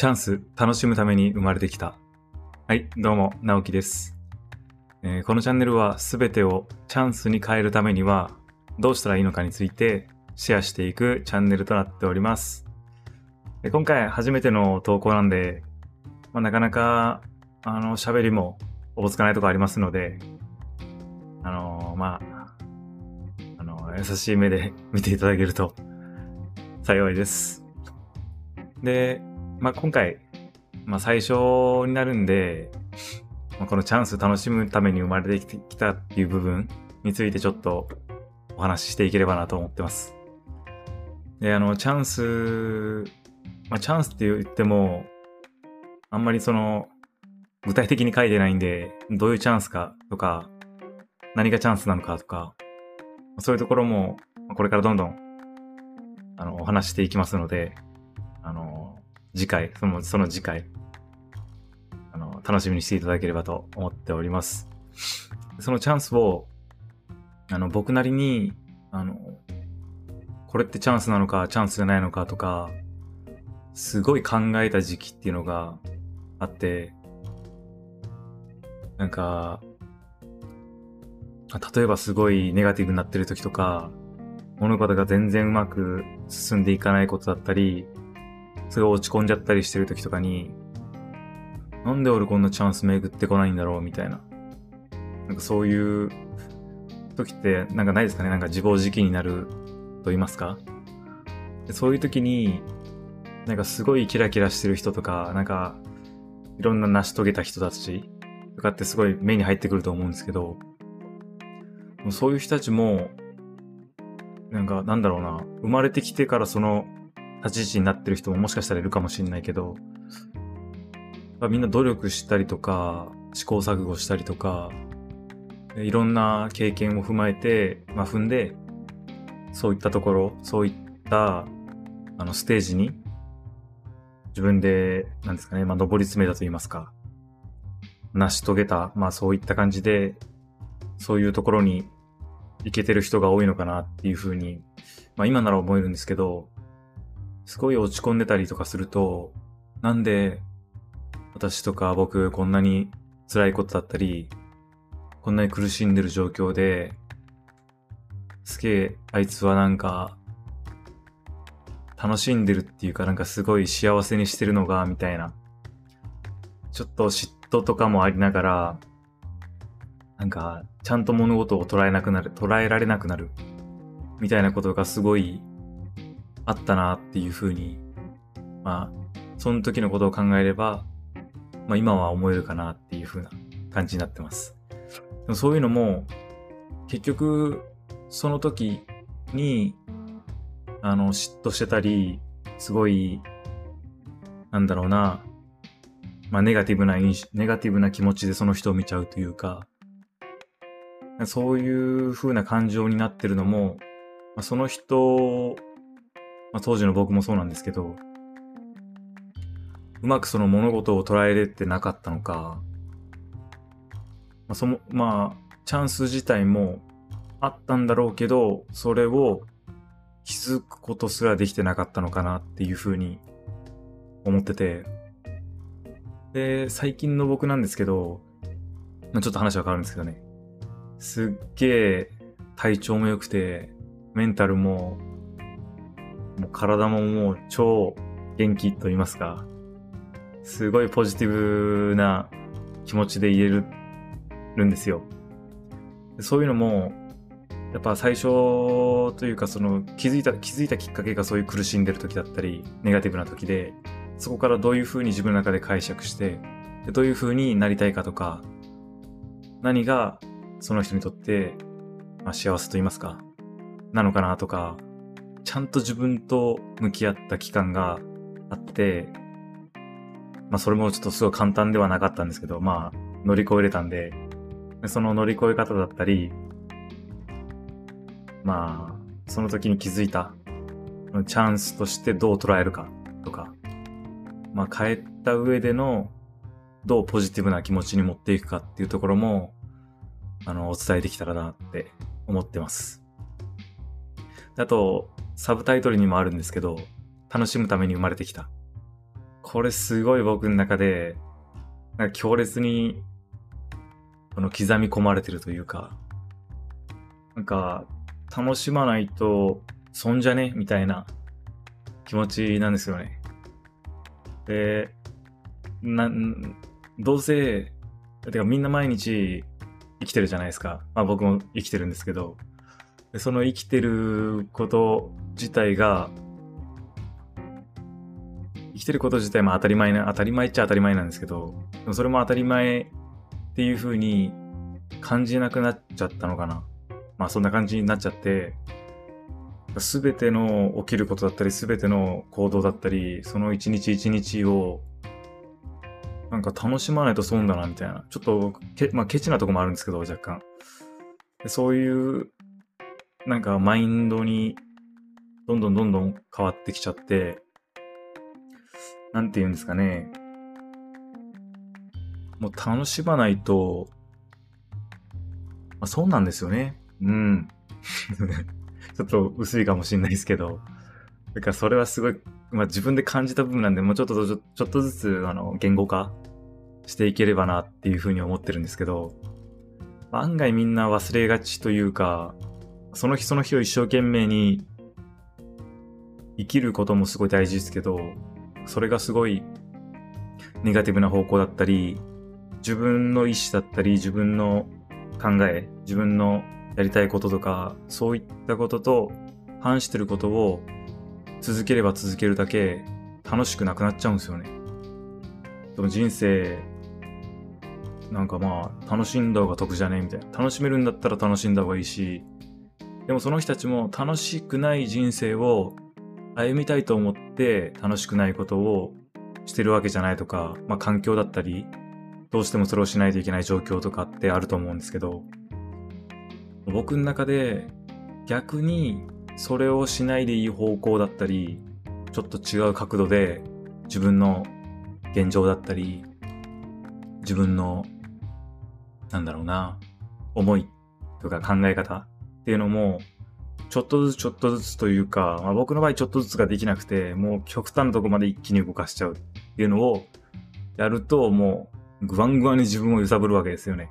チャンス、楽しむために生まれてきた。はい、どうも、直樹です。えー、このチャンネルは全てをチャンスに変えるためにはどうしたらいいのかについてシェアしていくチャンネルとなっております。で今回初めての投稿なんで、まあ、なかなか、あの、喋りもおぼつかないとこありますので、あのー、まあ、あの優しい目で見ていただけると幸いです。で、まあ、今回、まあ、最初になるんで、まあ、このチャンス楽しむために生まれてきたっていう部分についてちょっとお話ししていければなと思ってます。で、あの、チャンス、まあ、チャンスって言っても、あんまりその、具体的に書いてないんで、どういうチャンスかとか、何がチャンスなのかとか、そういうところも、これからどんどん、あの、お話していきますので、次回、その、その次回、あの、楽しみにしていただければと思っております。そのチャンスを、あの、僕なりに、あの、これってチャンスなのか、チャンスじゃないのかとか、すごい考えた時期っていうのがあって、なんか、例えばすごいネガティブになってる時とか、物事が全然うまく進んでいかないことだったり、すごい落ち込んじゃったりしてる時とかに、なんで俺こんなチャンス巡ってこないんだろうみたいな。なんかそういう時ってなんかないですかね？なんか自暴自棄になると言いますか？そういう時に、なんかすごいキラキラしてる人とか、なんかいろんな成し遂げた人たちとかってすごい目に入ってくると思うんですけど、そういう人たちも、なんかなんだろうな、生まれてきてからその立ち位置になってる人ももしかしたらいるかもしれないけど、みんな努力したりとか、試行錯誤したりとか、いろんな経験を踏まえて、まあ、踏んで、そういったところ、そういったあのステージに自分で、なんですかね、まあ、上り詰めたと言いますか、成し遂げた、まあそういった感じで、そういうところに行けてる人が多いのかなっていうふうに、まあ今なら思えるんですけど、すごい落ち込んでたりとかすると、なんで私とか僕こんなに辛いことだったり、こんなに苦しんでる状況で、すげえあいつはなんか楽しんでるっていうかなんかすごい幸せにしてるのが、みたいな。ちょっと嫉妬とかもありながら、なんかちゃんと物事を捉えなくなる、捉えられなくなる、みたいなことがすごいあったなっていうふうに、まあ、その時のことを考えれば、まあ今は思えるかなっていうふうな感じになってます。でもそういうのも、結局、その時に、あの、嫉妬してたり、すごい、なんだろうな、まあネガティブな印象ネガティブな気持ちでその人を見ちゃうというか、そういう風な感情になってるのも、まあ、その人まあ、当時の僕もそうなんですけど、うまくその物事を捉えれてなかったのか、まあ、その、まあ、チャンス自体もあったんだろうけど、それを気づくことすらできてなかったのかなっていうふうに思ってて、で、最近の僕なんですけど、まあ、ちょっと話は変わるんですけどね、すっげえ体調も良くて、メンタルももう体ももう超元気と言いますか、すごいポジティブな気持ちで言えるんですよ。そういうのも、やっぱ最初というかその気づいた、気づいたきっかけがそういう苦しんでる時だったり、ネガティブな時で、そこからどういう風に自分の中で解釈して、でどういう風になりたいかとか、何がその人にとって、まあ、幸せと言いますか、なのかなとか、ちゃんと自分と向き合った期間があって、まあそれもちょっとすごい簡単ではなかったんですけど、まあ乗り越えれたんで、その乗り越え方だったり、まあその時に気づいたチャンスとしてどう捉えるかとか、まあ変えた上でのどうポジティブな気持ちに持っていくかっていうところも、あの、お伝えできたらなって思ってます。あと、サブタイトルにもあるんですけど、楽しむために生まれてきた。これすごい僕の中で、なんか強烈に、この刻み込まれてるというか、なんか、楽しまないと損じゃね？みたいな気持ちなんですよね。で、な、どうせ、てかみんな毎日生きてるじゃないですか。まあ僕も生きてるんですけど、その生きてること自体が、生きてること自体も当たり前な、当たり前っちゃ当たり前なんですけど、でもそれも当たり前っていう風に感じなくなっちゃったのかな。まあそんな感じになっちゃって、すべての起きることだったり、すべての行動だったり、その一日一日を、なんか楽しまないと損だな、みたいな。ちょっとけ、まあ、ケチなとこもあるんですけど、若干。でそういう、なんかマインドに、どんどんどんどん変わってきちゃって、なんて言うんですかね。もう楽しまないと、まあ、そうなんですよね。うん。ちょっと薄いかもしれないですけど。だからそれはすごい、まあ自分で感じた部分なんで、もうちょっとちょ、ちょっとずつ、あの、言語化していければなっていうふうに思ってるんですけど、案外みんな忘れがちというか、その日その日を一生懸命に生きることもすごい大事ですけど、それがすごいネガティブな方向だったり、自分の意思だったり、自分の考え、自分のやりたいこととか、そういったことと反してることを続ければ続けるだけ楽しくなくなっちゃうんですよね。でも人生、なんかまあ、楽しんだ方が得じゃね？みたいな。楽しめるんだったら楽しんだ方がいいし、でもその人たちも楽しくない人生を歩みたいと思って楽しくないことをしてるわけじゃないとか、まあ環境だったり、どうしてもそれをしないといけない状況とかってあると思うんですけど、僕の中で逆にそれをしないでいい方向だったり、ちょっと違う角度で自分の現状だったり、自分の、なんだろうな、思いとか考え方っていうのも、ちょっとずつちょっとずつというか、まあ、僕の場合ちょっとずつができなくて、もう極端なとこまで一気に動かしちゃうっていうのをやると、もうグワングワンに自分を揺さぶるわけですよね。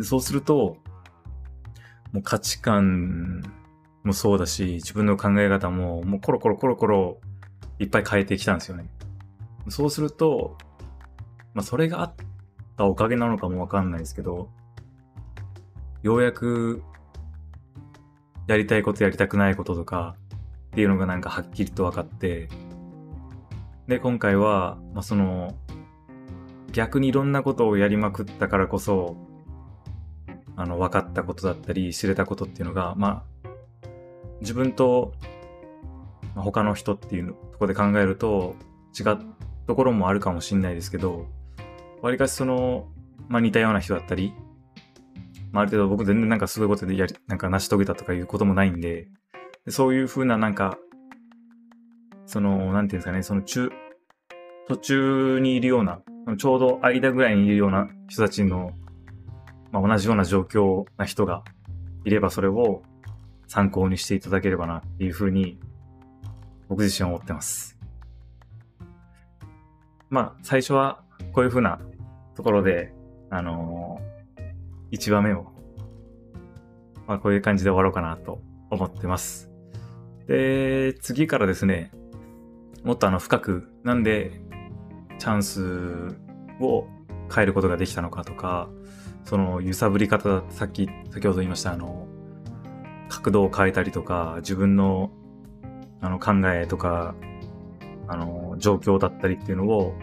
そうすると、もう価値観もそうだし、自分の考え方も、もうコロコロコロコロいっぱい変えてきたんですよね。そうすると、まあそれがあったおかげなのかもわかんないですけど、ようやくやりたいことやりたくないこととかっていうのがなんかはっきりと分かって、で、今回は、まあその、逆にいろんなことをやりまくったからこそ、あの、分かったことだったり、知れたことっていうのが、まあ、自分と、他の人っていうとこで考えると、違うところもあるかもしれないですけど、わりかしその、まあ似たような人だったり、まあ、ある程度僕全然なんかすごいことでやり、なんか成し遂げたとかいうこともないんで、そういう風ななんか、その、なんていうんですかね、その中、途中にいるような、ちょうど間ぐらいにいるような人たちのまあ、同じような状況な人がいればそれを参考にしていただければなっていうふうに僕自身は思ってます。まあ、最初はこういうふうなところで、あのー、1話目を、まあ、こういう感じで終わろうかなと思ってます。で、次からですね、もっとあの深く、なんでチャンスを変えることができたのかとか、その揺さぶり方、さっき、先ほど言いました、あの、角度を変えたりとか、自分の、あの、考えとか、あの、状況だったりっていうのを、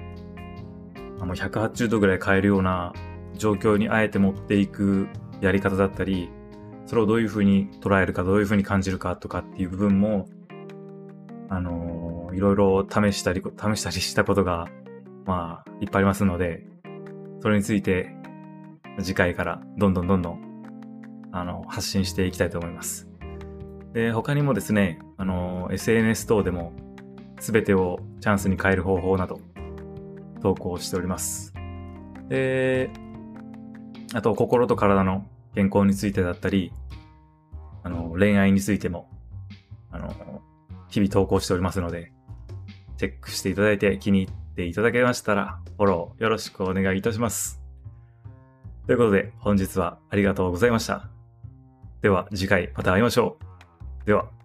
あの、180度ぐらい変えるような状況にあえて持っていくやり方だったり、それをどういうふうに捉えるか、どういうふうに感じるかとかっていう部分も、あの、いろいろ試したり、試したりしたことが、まあ、いっぱいありますので、それについて次回からどんどんどんどん、あの、発信していきたいと思います。で、他にもですね、あの、SNS 等でも、すべてをチャンスに変える方法など、投稿しております。で、あと、心と体の健康についてだったり、あの、恋愛についても、あの、日々投稿しておりますので、チェックしていただいて気に入っていただけましたら、フォローよろしくお願いいたします。ということで、本日はありがとうございました。では次回また会いましょう。では。